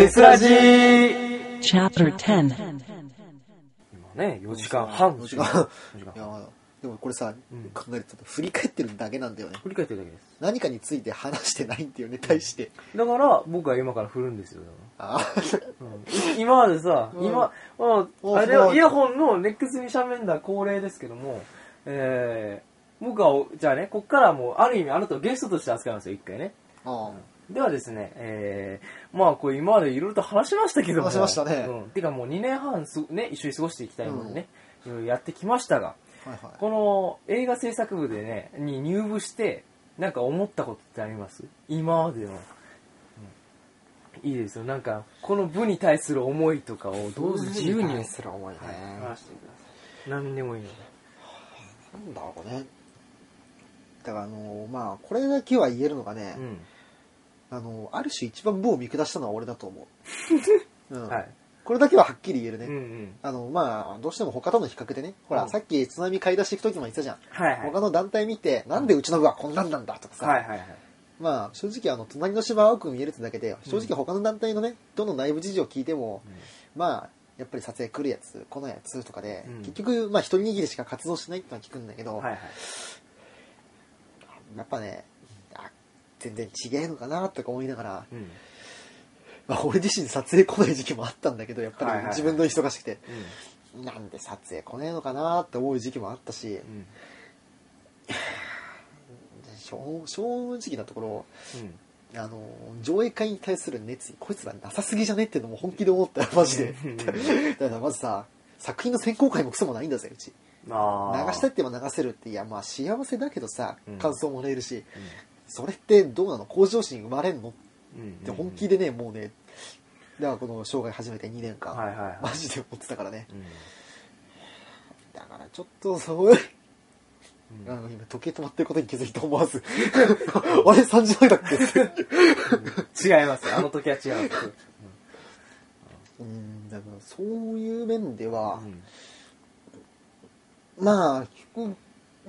テスラジ。ー Chapter 10今ね、4時間半。4時間。4時間いやでもこれさ、うん。考えると振り返ってるだけなんだよね。振り返ってるだけです。何かについて話してないんだよね対して、だから、僕は今から振るんですよ。あ。うん。今までさ、うん。今、あ、あれそうイヤホンのネックスに喋んだ恒例ですけども、えー、僕は、じゃあね、こっからもう、ある意味あなたをゲストとして扱いますよ、一回ね。あではですね、えー、まあこれ今までいろいろと話しましたけども。話しましたねうん。てかもう2年半す、ね、一緒に過ごしていきたいのでね、いろいろやってきましたが、はいはいこの映画制作部でね、に入部して、なんか思ったことってあります？今までの。うんいいですよ。なんか、この部に対する思いとかをどうぞ自由に対する思いね、はい話してください。何でもいいので。なんだろうねだからあのまあこれだけは言えるのがね、うん。あのある種一番部を見下したのは俺だと思う、うんはい。これだけははっきり言えるね、うんうん。あのまあどうしても他との比較でねほら、うんさっき津波買い出していく時も言ってたじゃん、はいはい。他の団体見てなんでうちの部はこんなんなんだとかさ、はいはいはい。まあ正直あの隣の芝青く見えるってだけで正直他の団体のねどの内部事情を聞いても、まあやっぱり撮影来るやつ来ないやつとかで、うん結局まあ一握りしか活動しないってのは聞くんだけど、はいはい。やっぱねあ全然違えのかなとか思いながら、うん。まあ、俺自身撮影来ない時期もあったんだけどやっぱり自分の忙しくて、うん。なんで撮影来ねえのかなって思う時期もあったし、うん。正 正直なところうん。あの上映会に対する熱意こいつらなさすぎじゃねっていうのも本気で思ったよマジで。うん。だからまずさ作品の選考会もクソもないんだぜうち。流したいって言えば流せるっていやまあ幸せだけどさうん。感想もらえるし、それってどうなの？向上心生まれんの？っうん。て本気でねもうねだからこの生涯始めて2年間、はいはいはい。マジで思ってたからねうん。だからちょっとそういううんあの今時計止まってることに気づいて思わずあれ？3時前だっけ？違います。あの時は違います。うんだからそういう面ではう、んまあ結局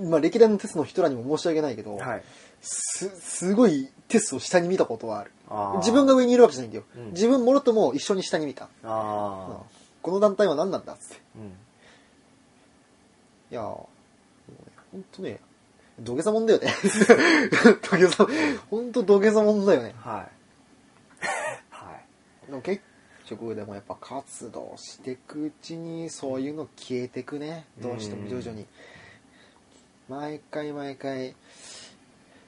まあ歴代のテストの人らにも申し訳ないけど、はい。すすごいテストを下に見たことはある。あー。自分が上にいるわけじゃないんだよ、うん。自分もろとも一緒に下に見た、あこの団体は何なんだっつって。あ。うん。いやーもうねほんとね土下座もんだよね。土下座。ほんと土下座もんだよね。はい。はい。でも結局でもやっぱ活動していくうちにそういうの消えてくね。どうしても徐々に。毎回毎回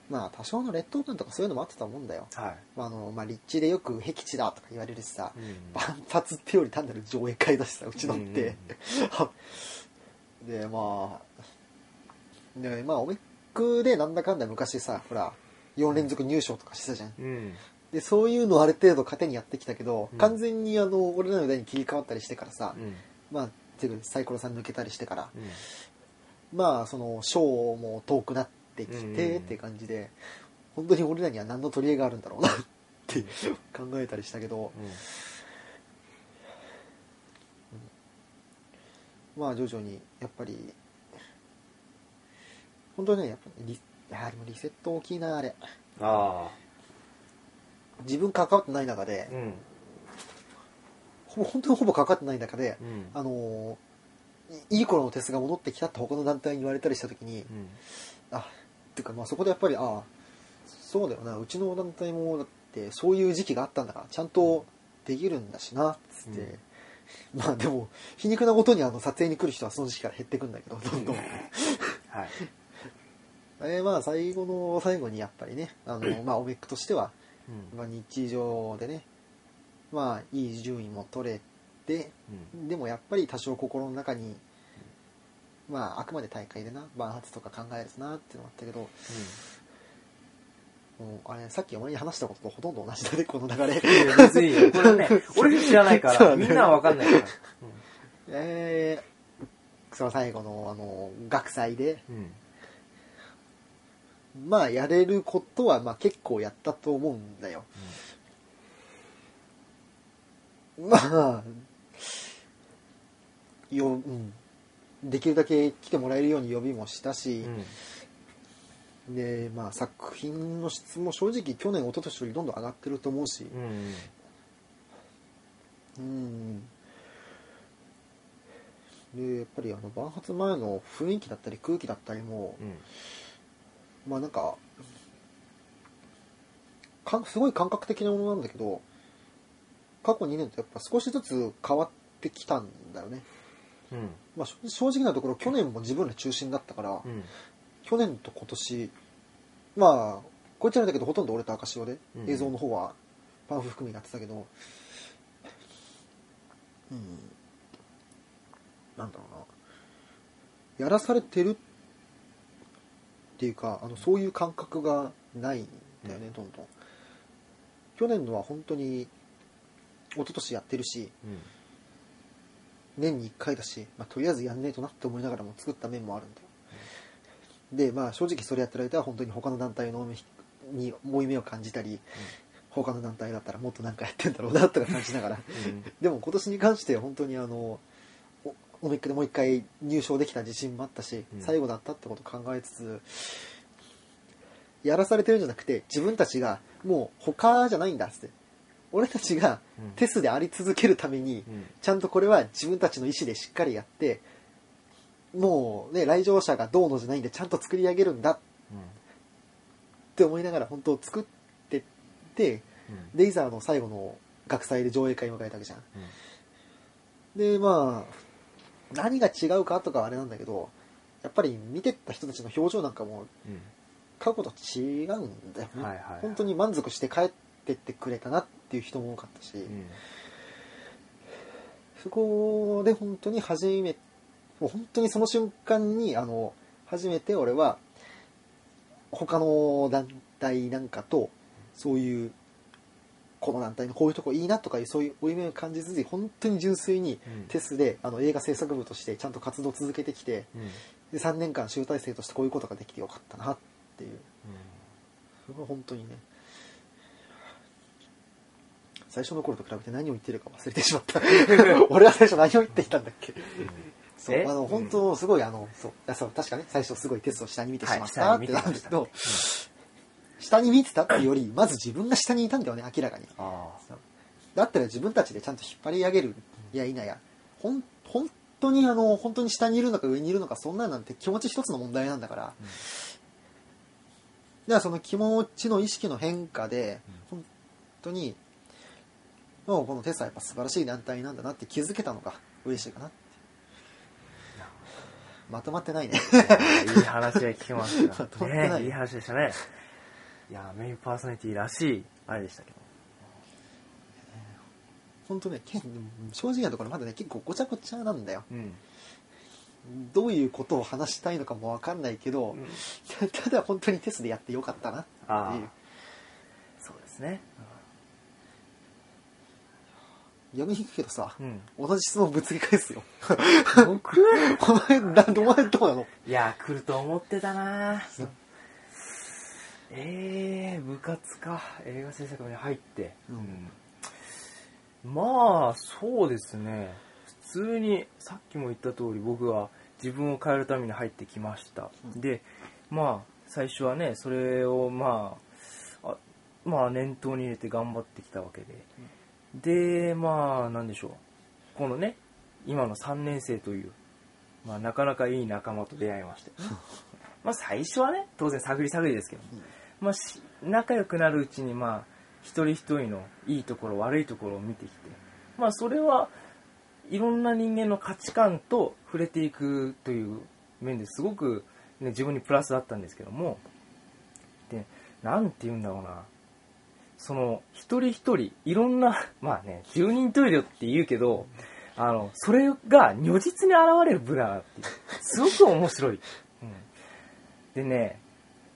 まあ多少の劣等感とかそういうのもあってたもんだよ、はい。まああのまあ、立地でよく僻地だとか言われるしさ、うん万発ってより単なる上映会だしさうちのって、でまあでまあオメックでなんだかんだ昔さほら4連続入賞とかしてたじゃんうん。でそういうのをある程度糧にやってきたけど、うん完全にあの俺らの代に切り替わったりしてからさ、うん。まあていうかサイコロさん抜けたりしてから、うん。まあその賞も遠くなってきてうんって感じで、本当に俺らには何の取り柄があるんだろうなって考えたりしたけど、まあ徐々にやっぱり本当にねやっぱりリいやでもリセット大きいなあれああ。自分関わってない中で、うん。ほぼ本当にほぼ関わってない中で、うん。あのいい頃のテスが戻ってきたって他の団体に言われたりした時に、うん。あっていうかまあそこでやっぱりああそうだよな。うちの団体もだってそういう時期があったんだからちゃんとできるんだしなっつって、まあでも皮肉なことにあの撮影に来る人はその時期から減ってくんだけどどんどん。はい。えーまあ最後の最後にやっぱりねあの、まあ、オメックとしては、うん。まあ、日常でねまあいい順位も取れてうん。でもやっぱり多少心の中にまああくまで大会でな万発とか考えるなっていうのがあったけどもうあれさっきお前に話したこととほとんど同じだねこの流れ。いや別に。これはね、俺知らないから、そうみんなはわかんないから。えー、その最後のあの学祭でうん。まあやれることはまあ結構やったと思うんだよ。まあよ、うん、できるだけ来てもらえるように呼びもしたし、でまあ作品の質も正直去年一昨年よりどんどん上がってると思うし、うん。うん。うんでやっぱりあの万発前の雰囲気だったり空気だったりも、うんまあなんかかんすごい感覚的なものなんだけど過去2年とやっぱ少しずつ変わってきたんだよね、うん。まあ、正正直なところ去年も自分ら中心だったから、うん。去年と今年まあこいつらだけどほとんど俺と赤潮で、うん。映像の方はパンフ含みやってたけどうん。なんだろうな。やらされてるっていうかあのそういう感覚がないんだよね、どんどん。去年のは本当に一昨年やってるしうん年に1回だし、まあ、とりあえずやんねえとなって思いながらも作った面もあるんだよ、でまあ正直それやってる間は本当に他の団体のに負い目を感じたり、他の団体だったらもっとなんかやってんだろうなとか感じながら。うん。でも今年に関しては本当にあのおオミックでもう一回入賞できた自信もあったし、うん。最後だったってことを考えつつやらされてるんじゃなくて自分たちがもう他じゃないんだっつって俺たちがうん。テスであり続けるために、うん。ちゃんとこれは自分たちの意思でしっかりやってもうね来場者がどうのじゃないんでちゃんと作り上げるんだって思いながら本当作ってってうん。レイザーの最後の学祭で上映会迎えたわけじゃん。でまあ何が違うかとかはあれなんだけどやっぱり見てった人たちの表情なんかもうん。過去と違うんだよね、はいはいはい。本当に満足して帰ってってくれたなっていう人も多かったし、うん。そこで本当に初めもう本当にその瞬間にあの初めて俺は他の団体なんかとそういうこの団体のこういうとこいいなとかいうそういう負い目を感じずに本当に純粋にうん。テスであの映画制作部としてちゃんと活動を続けてきてうん。で3年間集大成としてこういうことができてよかったなっていう。それは本当にね最初の頃と比べて何を言ってるか忘れてしまった。俺は最初何を言っていたんだっけ。そうえ？あの本当すごいあのそうあそう確かね最初すごいテストを下に見てしまったはいってなんだけど、下 下に見てたっていうよりまず自分が下にいたんだよね明らかに。あだったら自分たちでちゃんと引っ張り上げるやいなや。ほん本当にあの本当に下にいるのか上にいるのかそんなんなんて気持ち一つの問題なんだから、うん。ではその気持ちの意識の変化で、本当にもうこのテスはやっぱ素晴らしい団体なんだなって気づけたのが嬉しいかなって。まとまってないね。いい話が聞けましまたとまってない。ねいい話でしたね。いやメインパーソナリティらしいあれでしたけど。本当ねけ正直なところまだね結構ごちゃごちゃなんだよ。うん。どういうことを話したいのかもわかんないけど、ただ本当にテスでやってよかったなってあいう。そうですね。読みにくいけどさ、うん。同じ質問ぶつけ返すよ。僕？お前なお前どうなの？いや来ると思ってたな。えー、部活か。映画制作部に入って、うん。まあそうですね。普通にさっきも言った通り僕は自分を変えるために入ってきました、うん。でまあ最初はねそれをまああまあ念頭に入れて頑張ってきたわけで、でまあなんでしょう。このね今の3年生という、まあ、なかなかいい仲間と出会いまして、まあ最初はね当然探り探りですけど、まあ、し仲良くなるうちにまあ一人一人のいいところ悪いところを見てきて。まあそれはいろんな人間の価値観と触れていくという面ですごく、ね、自分にプラスだったんですけども。でなんて言うんだろうなその一人一人いろんな まあね十人十色って言うけどあのそれが如実に現れる部だなっていう。すごく面白い、うん、でね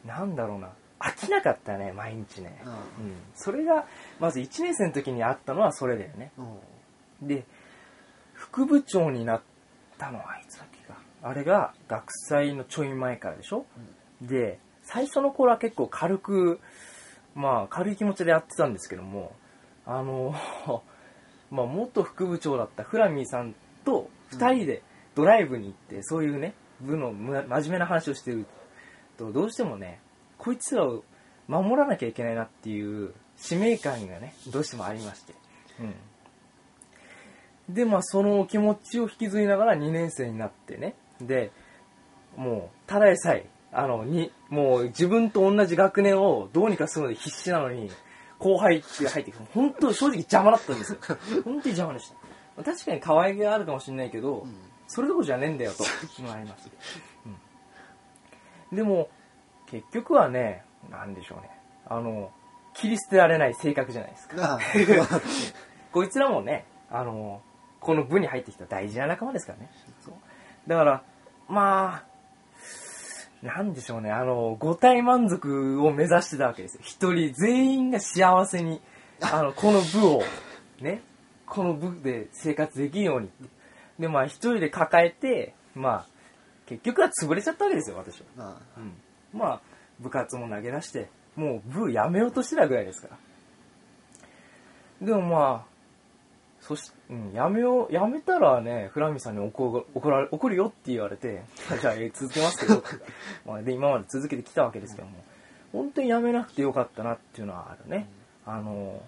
なんだろうな。飽きなかったね毎日ね、うん。うん、それがまず1年生の時にあったのはそれだよね。うん。で副部長になったのはいつだっけか。あれが学祭のちょい前からでしょ、で最初の頃は結構軽くまあ軽い気持ちでやってたんですけどもあの まあ元副部長だったフラミーさんと2人でドライブに行って、そういうね部のむ真面目な話をしてるとどうしてもねこいつらを守らなきゃいけないなっていう使命感がねどうしてもありまして、うん、で、まあ、その気持ちを引きずりながら2年生になってね。で、もう、ただでさえ、あの、に、もう自分と同じ学年をどうにかするので必死なのに、後輩って入ってくる。本当正直邪魔だったんですよ。本当に邪魔でした。確かに可愛げがあるかもしれないけど、うんそれどころじゃねえんだよと、いうのがあります。うんでも、結局はね、なんでしょうね。あの、切り捨てられない性格じゃないですか。こいつらもね、あの、この部に入ってきた大事な仲間ですからね。だから、まあ、なんでしょうね、あの、五体満足を目指してたわけですよ。一人全員が幸せに、あの、この部を、ね、この部で生活できるように。で、まあ一人で抱えて、まあ、結局は潰れちゃったわけですよ、私は。なあうん、まあ部活も投げ出してもう部やめようとしてたぐらいですからでもまあそし、うん、やめようやめたらねフラミさんに怒怒られ怒るよって言われて じゃあえー続けますけど。まあで今まで続けてきたわけですけども。本当にやめなくてよかったなっていうのはあるね、あの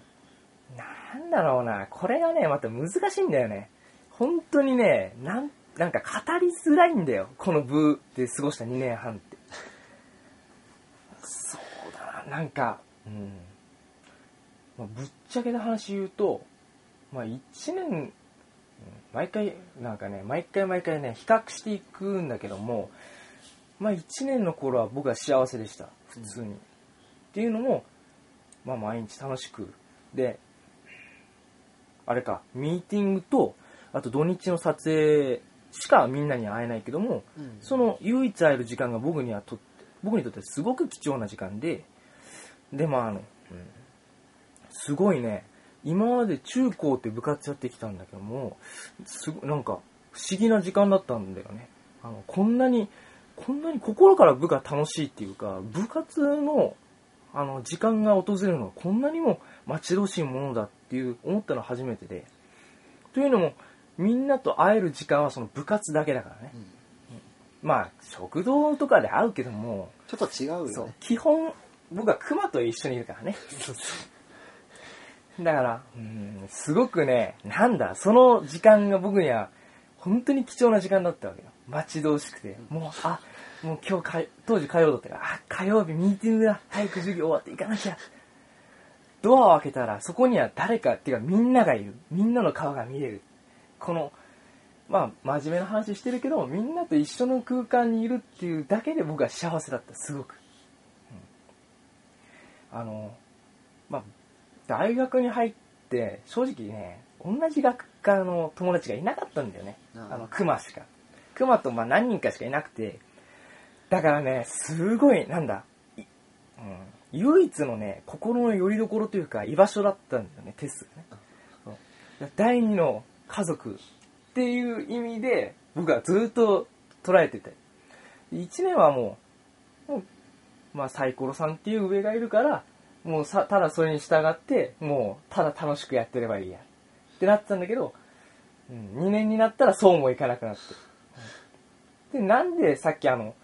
なんだろうなこれがねまた難しいんだよね。本当にねなんなんか語りづらいんだよ。この部で過ごした2年半って。そうだななんかうん、まあ、ぶっちゃけた話言うとまあ1年うん毎回なんかね毎回毎回ね比較していくんだけどもまあ1年の頃は僕は幸せでした普通に、っていうのもまあ毎日楽しくであれかミーティングとあと土日の撮影しかみんなに会えないけどもうん。その唯一会える時間が僕にはとって僕にとってすごく貴重な時間ででまああの、うん。すごいね今まで中高って部活やってきたんだけどもすごなんか不思議な時間だったんだよね。あのこんなにこんなに心から部が楽しいっていうか部活のあの時間が訪れるのはこんなにも待ち遠しいものだっていう思ったのは初めてで。というのもみんなと会える時間はその部活だけだからね。うん。まあ食堂とかで会うけどもちょっと違うよね。基本僕はクマと一緒にいるからねだからうんすごくねなんだその時間が僕には本当に貴重な時間だったわけよ。待ち遠しくてもうあもう今日か当時火曜だったからあ火曜日ミーティングだ早く授業終わって行かなきゃ。ドアを開けたらそこには誰かっていうかみんながいる。みんなの顔が見える。このまあ真面目な話してるけどみんなと一緒の空間にいるっていうだけで僕は幸せだった。すごく、うん。あのまあ大学に入って正直ね同じ学科の友達がいなかったんだよね。あの熊しか。熊とまあ何人かしかいなくて。だからねすごいなんだ、いうん、唯一のね心の拠り所というか居場所だったんだよねテスがね。第二の家族っていう意味で僕はずっと捉えてて。1年はもうもうまあサイコロさんっていう上がいるからもうさただそれに従ってもうただ楽しくやってればいいや。ってなってたんだけど、うん、2年になったらそうもいかなくなって、うんでなんでさっきあの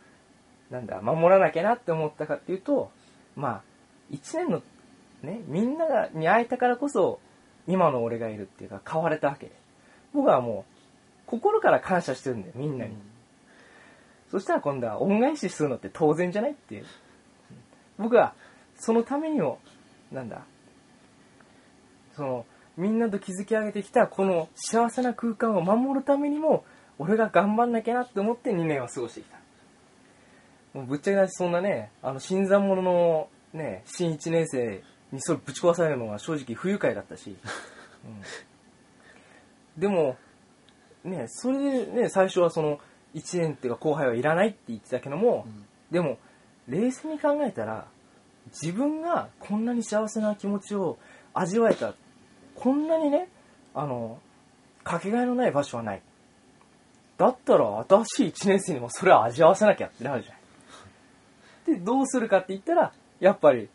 なんだ守らなきゃなって思ったかっていうとまあ1年のねみんながに会えたからこそ今の俺がいるっていうか変われたわけ。で僕はもう心から感謝してるんだよみんなに、そしたら今度は恩返しするのって当然じゃないっていう。僕は、そのためにも、なんだ、その、みんなと築き上げてきたこの幸せな空間を守るためにも、俺が頑張んなきゃなって思って2年は過ごしてきた。もうぶっちゃけな話そんなね、あの、新参者のね、新1年生にそれぶち壊されるのが正直不愉快だったし、うん、でも、ね、それでね、最初はその、1年っていうか後輩はいらないって言ってたけども、うん。でも、冷静に考えたら、自分がこんなに幸せな気持ちを味わえた、こんなにね、あの、かけがえのない場所はない。だったら、新しい1年生にもそれを味わわせなきゃってなるじゃない。で、どうするかって言ったら、やっぱり、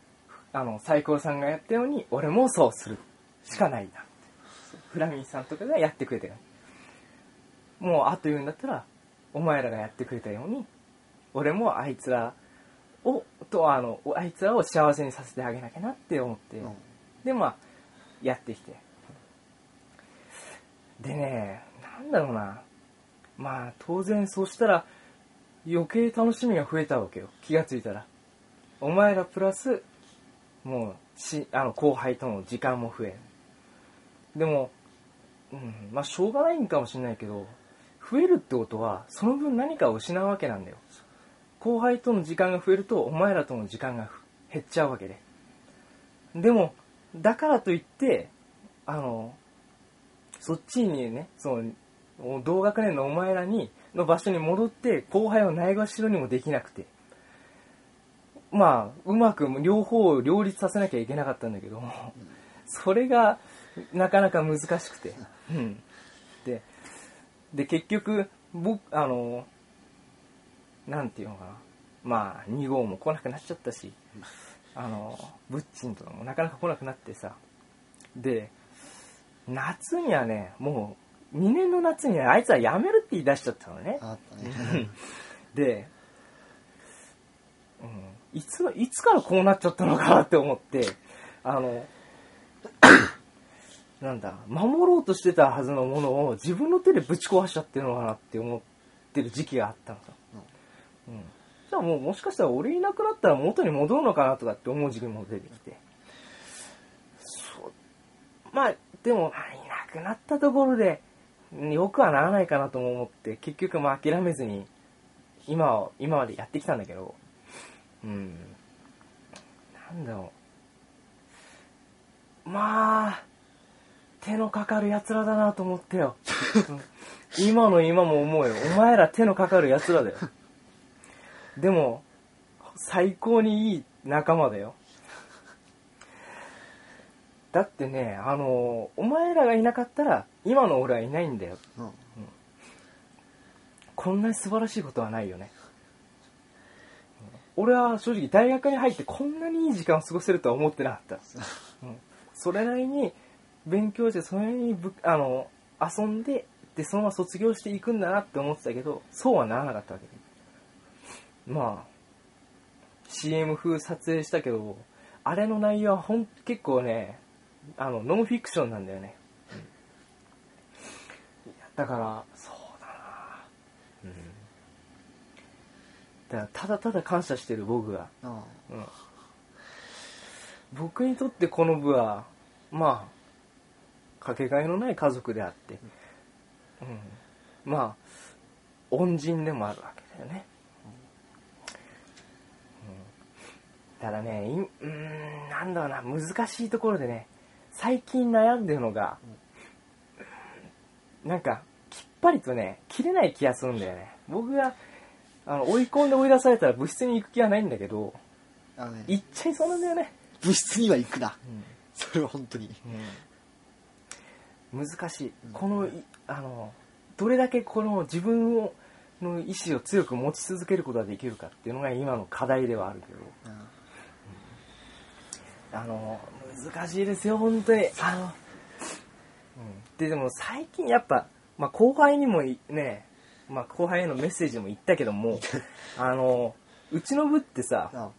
あの、サイコロさんがやったように、俺もそうするしかないな。フラミンさんとかがやってくれたよう。もう、あと言うんだったら、お前らがやってくれたように、俺もあいつらを、と、あの、あいつらを幸せにさせてあげなきゃなって思って、うん。で、まあ、やってきて。でねなんだろうな。まあ当然そうしたら余計楽しみが増えたわけよ。気がついたら。お前らプラスもうしあの後輩との時間も増えるでも、うん、まあしょうがないんかもしれないけど増えるってことはその分何かを失うわけなんだよ後輩との時間が増えるとお前らとの時間が減っちゃうわけで。でもだからといってあのそっちにねその同学年のお前らにの場所に戻って後輩をないがしろにもできなくて。まあうまく両方を両立させなきゃいけなかったんだけどそれがなかなか難しくて、うん、でで結局僕あのなんていうのかな。まあ2号も来なくなっちゃったし。あのブッチンとかもなかなか来なくなってさ。で夏にはねもう2年の夏にはあいつは辞めるって言い出しちゃったのね。あったね。で、うん、いつのいつからこうなっちゃったのかなって思ってあの なんだ守ろうとしてたはずのものを自分の手でぶち壊しちゃってるのかなって思ってる時期があったのさ、うん、じゃあもうもしかしたら俺いなくなったら元に戻るのかなとかって思う時期も出てきて。そう。まあでもいなくなったところでよくはならないかなとも思って結局まあ諦めずに今は今までやってきたんだけど。うん。なんだろう。まあ手のかかる奴らだなと思ってよ。今の今も思うよ。お前ら手のかかる奴らだよ。でも最高にいい仲間だよ。だってねあのお前らがいなかったら今の俺はいないんだよ。うん。こんなに素晴らしいことはないよね。俺は正直大学に入ってこんなにいい時間を過ごせるとは思ってなかった、うん。それなりに勉強してそれなりにぶあの遊んででそのまま卒業していくんだなって思ってたけどそうはならなかったわけ。でまあ CM 風撮影したけどあれの内容はほん結構ねあのノンフィクションなんだよね、だからそうだな。うん。だからただただ感謝してる僕が僕にとってこの部はまあかけがえのない家族であって、うん、まあ恩人でもあるわけだよね、うん、ただねいうーんなんだろうな難しいところでね最近悩んでるのが、なんかきっぱりとね切れない気がするんだよね。僕があの追い込んで追い出されたら部室に行く気はないんだけどあのね行っちゃいそうなんだよね、部室には行くな。それは本当に。難しい。うん。このいあのどれだけこの自分をの意志を強く持ち続けることができるかっていうのが今の課題ではあるけどあの難しいですよ本当に。あ。の、うん、ででも最近やっぱ、まあ、後輩にもいね、まあ、後輩へのメッセージも言ったけども あのうちの部ってさあ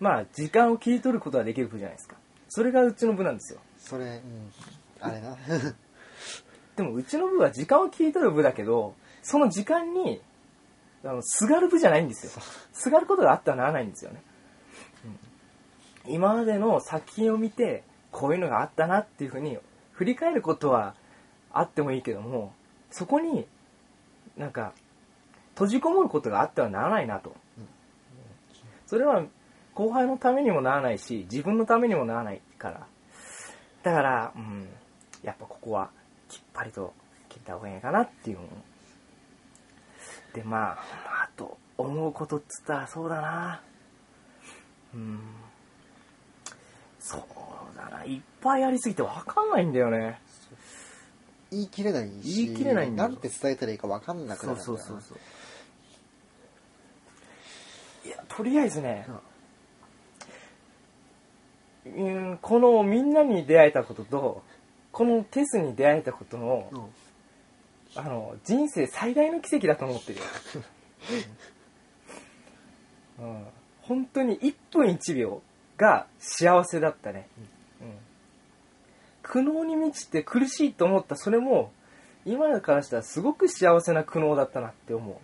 まあ時間を切り取ることができる部じゃないですか。それがうちの部なんですよ。それうんあれな。でもうちの部は時間を切り取る部だけどその時間にあのすがる部じゃないんですよ。すがることがあってはならないんですよね、うん今までの作品を見てこういうのがあったなっていうふうに振り返ることはあってもいいけどもそこになんか閉じこもることがあってはならないなと、それは後輩のためにもならないし自分のためにもならないから。だから、うん、やっぱここはきっぱりと切った方がいいかなっていう。のでまあ、まあ、あと思うことっつったらそうだな。うん。そうだないっぱいありすぎて分かんないんだよね。言い切れないし言い切れないんだよ。なんて伝えたらいいか分かんなくなるんだよなそうそうそういやとりあえずね、うん、このみんなに出会えたこととこのテスに出会えたことのうん。あの人生最大の奇跡だと思ってるよ、うん、本当に1分1秒が幸せだったね、うん。苦悩に満ちて苦しいと思ったそれも今からしたらすごく幸せな苦悩だったなって思う。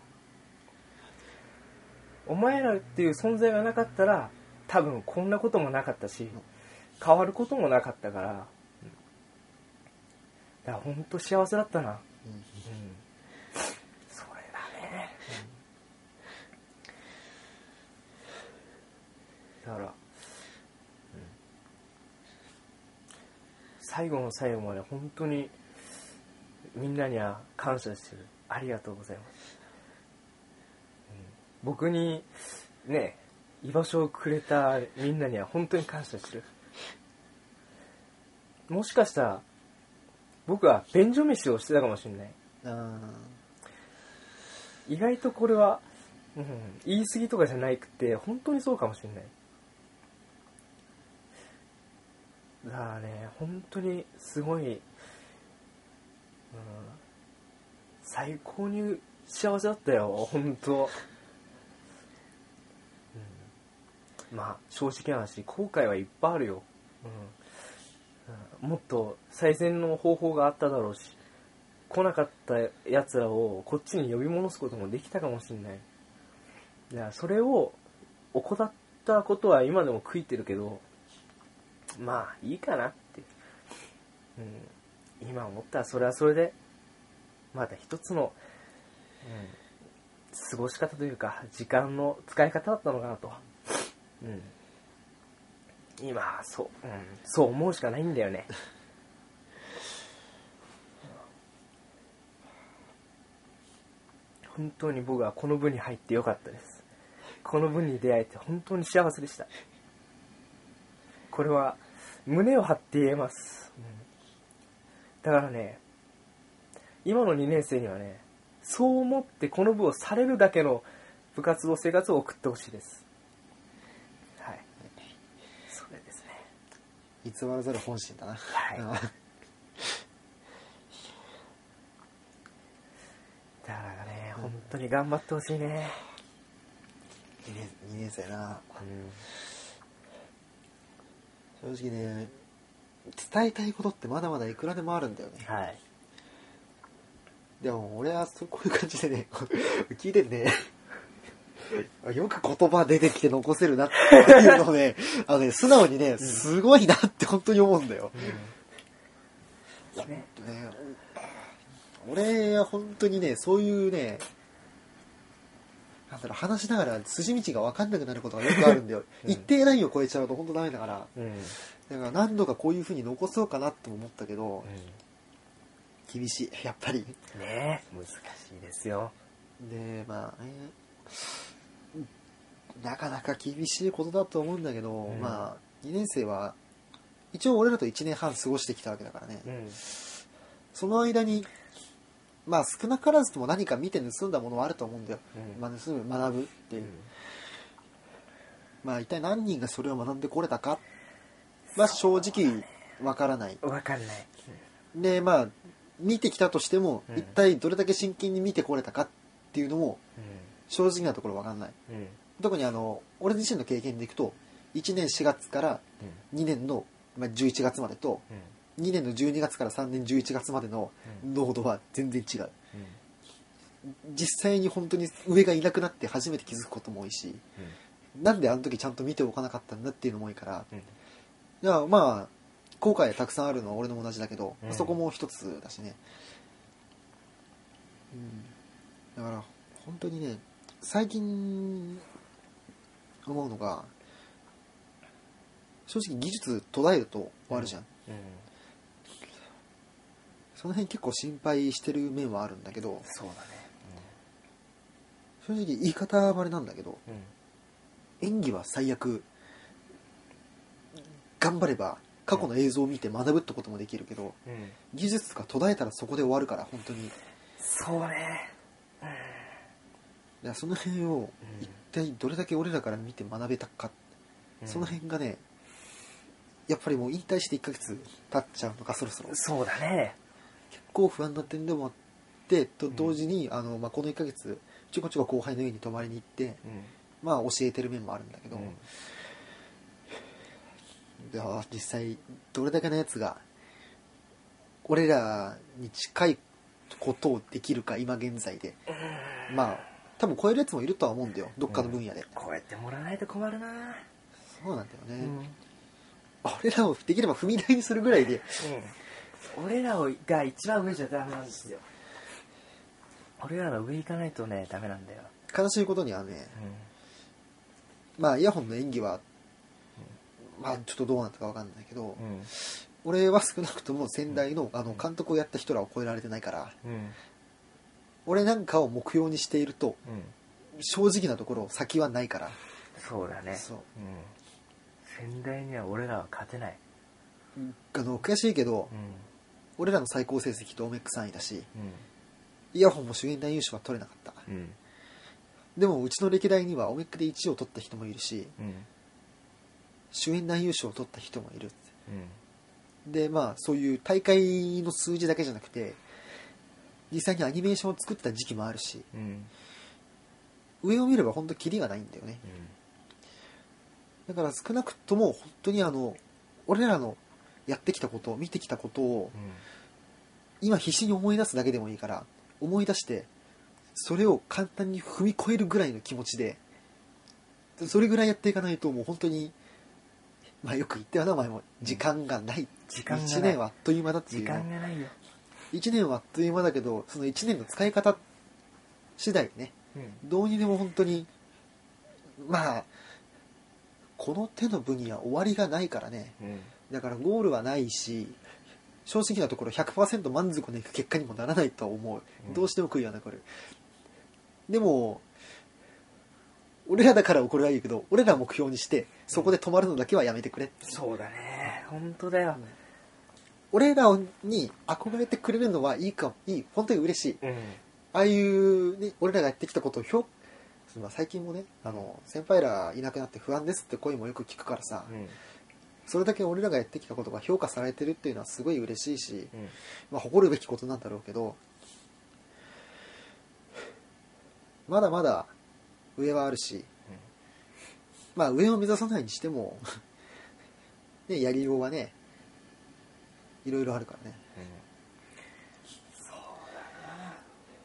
お前らっていう存在がなかったら多分こんなこともなかったし変わることもなかったから。うんだから本当幸せだったな。うん。うんそれだね、だから、うん最後の最後まで本当にみんなには感謝してる。ありがとうございます、うん。僕にね居場所をくれたみんなには本当に感謝してる。もしかしたら僕は便所飯をしてたかもしれない。あ意外とこれは、うん、言い過ぎとかじゃなくて本当にそうかもしれないだからね本当にすごい、うん、最高に幸せだったよ本当、うん、まあ正直な話後悔はいっぱいあるよ、うん、もっと最善の方法があっただろうし来なかったやつらをこっちに呼び戻すこともできたかもしれない。だからそれを怠ったことは今でも悔いてるけどまあいいかなって、う。ん、今思ったらそれはそれでまた一つの、うん、過ごし方というか時間の使い方だったのかなと、うん、今そう、うん、そう思うしかないんだよね。本当に僕はこの部に入ってよかったです。この部に出会えて本当に幸せでした。これは胸を張って言えます、うん。だからね今の2年生にはねそう思ってこの部をされるだけの部活動生活を送ってほしいです。はい。それですね。偽らざる本心だな。はい。うん。だからね本当に頑張ってほしいね。2年二年生な。うん正直ね、伝えたいことってまだまだいくらでもあるんだよね。はいでも俺はそうこういう感じでね、聞いててね、よく言葉出てきて残せるなっていうのをね、あのね、素直にね、すごいなって本当に思うんだよ。うんねね、俺は本当にね、そういうね、なんだろう、話しながら筋道が分かんなくなることがよくあるんだよ。うん。一定ラインを超えちゃうと本当ダメだから、うん。だから何度かこういう風に残そうかなっても思ったけど、厳しい、やっぱり。ねえ難しいですよ。で、まあね、なかなか厳しいことだと思うんだけど、うん。まあ、2年生は、一応俺らと1年半過ごしてきたわけだからね。うん。その間に、まあ少なからずとも何か見て盗んだものはあると思うんだよ。うん。まあ盗む、学ぶっていう。まあ一体何人がそれを学んでこれたか？は正直わからない。分かんない。で、まあ、見てきたとしても、うん。一体どれだけ真剣に見てこれたかっていうのもう正直なところわかんない。んうん。特にあの、俺自身の経験でいくと、1年4月から2年の、まあ、11月までと、2年の12月から3年11月までのうん濃度は全然違う。うん実際に本当に上がいなくなって初めて気づくことも多いし、なんであの時ちゃんと見ておかなかったんだっていうのも多いから、うんいやまあ、後悔たくさんあるのは俺のも同じだけど、うんそこも一つだしね。うん。だから、本当にね、最近思うのが、正直技術途絶えると終わるじゃん。うんその辺結構心配してる面はあるんだけど、そうだね。正直言い方はあれなんだけど、うん。演技は最悪頑張れば過去の映像を見て学ぶってこともできるけどうん。技術が途絶えたらそこで終わるから本当に。そうね。だからその辺をうん。一体どれだけ俺らから見て学べたか、うん。その辺がねやっぱりもう引退して1ヶ月経っちゃうのかそろそろ。そうだね結構不安な点でもあってと同時に、あのまあ、この1ヶ月ちょこちょこ後輩の家に泊まりに行って、うん。まあ、教えてる面もあるんだけど、うん。いや実際どれだけのやつが俺らに近いことをできるか今現在で。まあ多分超えるやつもいるとは思うんだよどっかの分野で、こうやってもらわないと困るな。そうなんだよね、うん。俺らをできれば踏み台にするぐらいでうん俺らをが一番上じゃダメなんですよ。俺らの上行かないとねダメなんだよ。悲しいことにはねまあイヤホンの演技はまあちょっとどうなったかわかんないけど、うん。俺は少なくとも先代のあの監督をやった人らを超えられてないからうん。俺なんかを目標にしているとうん。正直なところ先はないから。そうだね。そう。うん。先代には俺らは勝てない。あの悔しいけどうん俺らの最高成績とオメック3位だしうん。イヤホンも主演男優賞は取れなかった。うん。でもうちの歴代にはオメックで1位を取った人もいるしうん。主演男優賞を取った人もいるうん。でまあそういう大会の数字だけじゃなくて実際にアニメーションを作った時期もあるしうん。上を見れば本当キリがないんだよね。だから少なくとも本当にあの俺らのやってきたこと見てきたことを今必死に思い出すだけでもいいから思い出してそれを簡単に踏み越えるぐらいの気持ちでそれぐらいやっていかないともう本当にまあよく言ってはなお前も時間がない。時間がない。1年はあっという間だってい時うね。間がないよ。1年はあっという間だけどその1年の使い方次第でね。うん。どうにでも本当にまあこの手の分には終わりがないからね。うんだからゴールはないし正直なところ100%満足のいく結果にもならないとは思う、うん。どうしても悔いは残る。でも俺らだからこれはいいけど俺らを目標にしてそこで止まるのだけはやめてくれ、そうだね。本当だよ。俺らに憧れてくれるのはいいかいい本当に嬉しい。うん。ああいう、ね、俺らがやってきたことを評まあ最近もねあの先輩らいなくなって不安ですって声もよく聞くからさ、うんそれだけ俺らがやってきたことが評価されてるっていうのはすごい嬉しいし、うん。まあ、誇るべきことなんだろうけどまだまだ上はあるし、まあ上を目指さないにしても ねやりようはねいろいろあるからね。そうだな。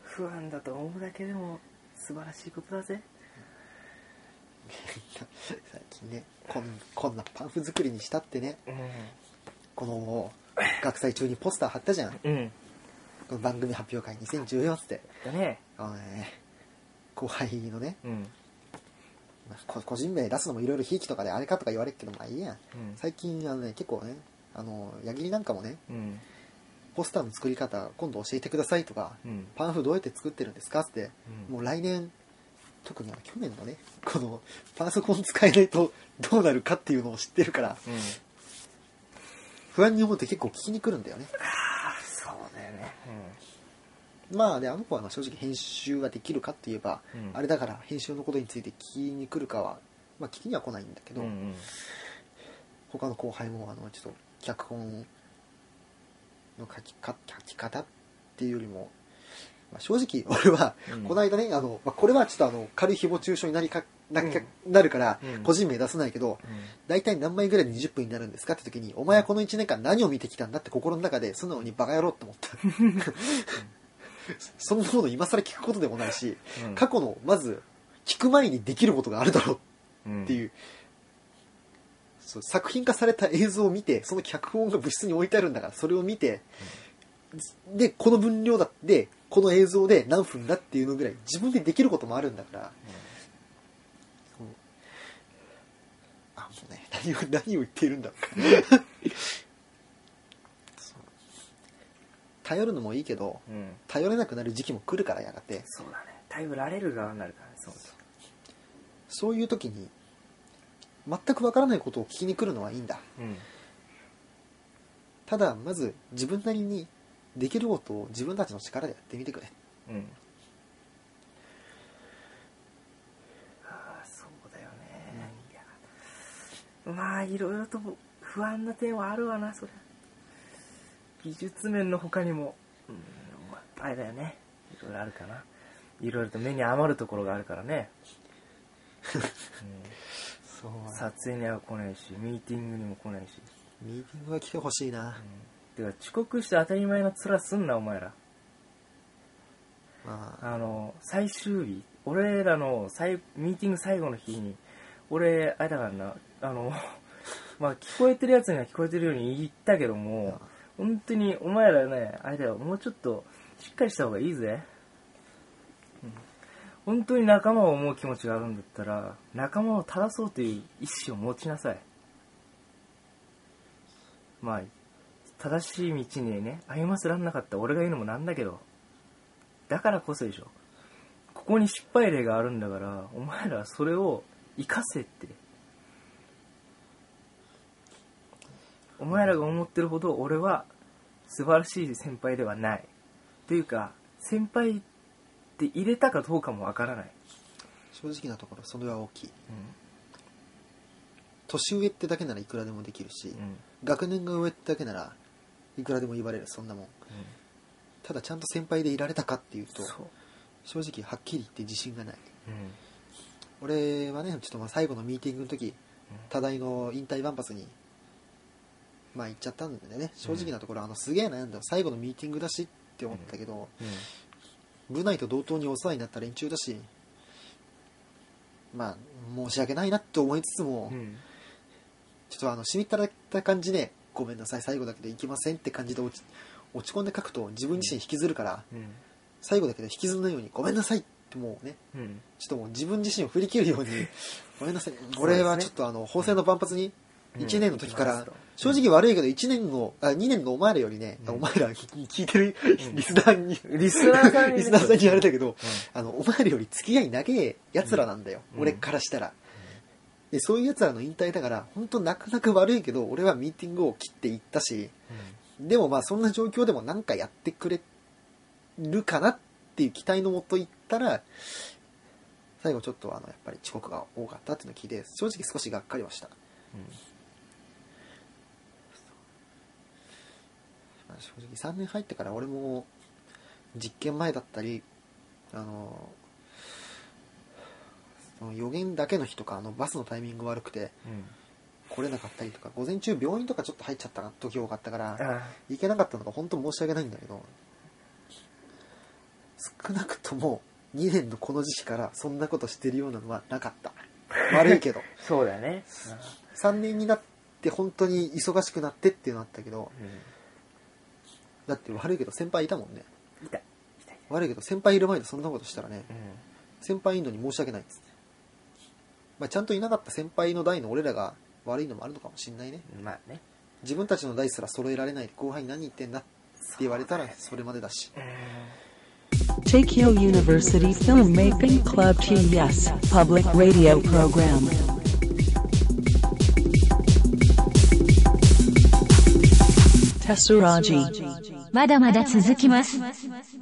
不安だと思うだけでも素晴らしいことだぜ最近ねこんこんなパンフ作りにしたってね。うこの学祭中にポスター貼ったじゃん。んうん。この番組発表会2014って。だね。あのね後輩のね。うん。個人名出すのもいろいろひいきとかであれかとか言われるけどまあいいや。んうん。最近あのね結構ねあの矢切なんかもねうん。ポスターの作り方今度教えてくださいとかうん。パンフどうやって作ってるんですかってうん。もう来年特に去年のねこのパソコン使えないとどうなるかっていうのを知ってるからうん。不安に思って結構聞きに来るんだよね。ああそうだよね。まあねあの子はまあ正直編集ができるかって言えば、うん。あれだから編集のことについて聞きに来るかはまあ聞きには来ないんだけど、うんうん。他の後輩もあのちょっと脚本の書きか書き方っていうよりも、まあ、正直 俺はうん。この間ね、あのまあ、これはちょっとあの軽い誹謗中傷になりかなきゃなるからうん。個人名出さないけど、大体何枚ぐらいで20分になるんですかって時にお前はこの1年間何を見てきたんだって心の中で素直にバカ野郎って思った。そんなもの今更聞くことでもないし、うん。過去のまず聞く前にできることがあるだろううんっていう、そう作品化された映像を見てその脚本が部室に置いてあるんだからそれを見て、でこの分量だでこの映像で何分だっていうのぐらい自分でできることもあるんだから、そうあもうね何を何を言っているんだ頼るのもいいけどうん。頼れなくなる時期も来るからやがて。そうだね。頼られる側になるからね。そうそう。そういう時に全くわからないことを聞きに来るのはいいんだ。うん。ただまず自分なりにできることを自分たちの力でやってみてくれ。うん。ああそうだよね、いやまあいろいろと不安な点はあるわなそれ。技術面の他にも、うんまあ、あれだよね。いろいろあるかな。いろいろと目に余るところがあるからね、そ ううん、撮影には来ないしミーティングにも来ないし、ミーティングは来てほしいな。うん、てか遅刻して当たり前の面すんなお前ら。あ。あの最終日俺らの最ミーティング最後の日に俺あれだからなあの まあ聞こえてるやつには聞こえてるように言ったけども本当にお前らねあれだよもうちょっとしっかりした方がいいぜ、うん。本当に仲間を思う気持ちがあるんだったら仲間を正そうという意志を持ちなさい。まあ正しい道にね歩ませらんなかった。俺が言うのもなんだけど。だからこそでしょ。ここに失敗例があるんだからお前らはそれを生かせって。お前らが思ってるほど俺は素晴らしい先輩ではない。というか先輩って入れたかどうかもわからない、正直なところそれは大きい。年上ってだけならいくらでもできるし、うんうん。学年が上ってだけならいくらでも言われるそんなもん。ただちゃんと先輩でいられたかっていうと正直はっきり言って自信がない。うん。俺はねちょっとまあ最後のミーティングの時多大の引退万発にまあ行っちゃったんでね。正直なところ、あのすげえ悩んだ最後のミーティングだしって思ったけど、部内と同等にお世話になった連中だしまあ申し訳ないなって思いつつも、うん。ちょっとあのしみったらった感じでごめんなさい最後だけど行きませんって感じで落ち落ち込んで書くと自分自身引きずるからうん。最後だけど引きずらないようにごめんなさいってもうねうん。ちょっともう自分自身を振り切るように ごめんなさい。そうですね。俺はちょっとあの法政の万発にうん。1年の時から正直悪いけど1年のあ2年のお前らよりね、うん。お前ら聞いてるリスナーに、リスナーさんにね。リスナーさんに言われたけど、あのお前らより付き合い長え奴らなんだよ、うん。俺からしたら、でそういう奴らの引退だから本当なかなか悪いけど俺はミーティングを切っていったしでもまあそんな状況でも何かやってくれるかなっていう期待のもと行ったら最後ちょっとあのやっぱり遅刻が多かったっていうのを聞いて正直少しがっかりはした、まあ正直3年入ってから俺も実験前だったりあのその予言だけの日とかあのバスのタイミング悪くてうん。来れなかったりとか午前中病院とかちょっと入っちゃった時多かったからあ行けなかったのが本当申し訳ないんだけど少なくとも2年のこの時期からそんなことしてるようなのはなかった。悪いけど。そうだよね。3年になって本当に忙しくなってっていうのあったけどだって悪いけど先輩いたもんね。い痛い悪いけど先輩いる前でそんなことしたらねう先輩いんのに申し訳ないっつって、まあ、ちゃんといなかった先輩の代の俺らが悪いのもあるのかもしんないねんまあね自分たちの代すら揃えられないで後輩に何言ってんだって言われたらそれまでだし Tokyo University Filmmaking Club TES Public Radio Program. Tessuraji. まだまだ続きます。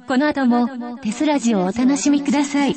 この後もテスラジをお楽しみください。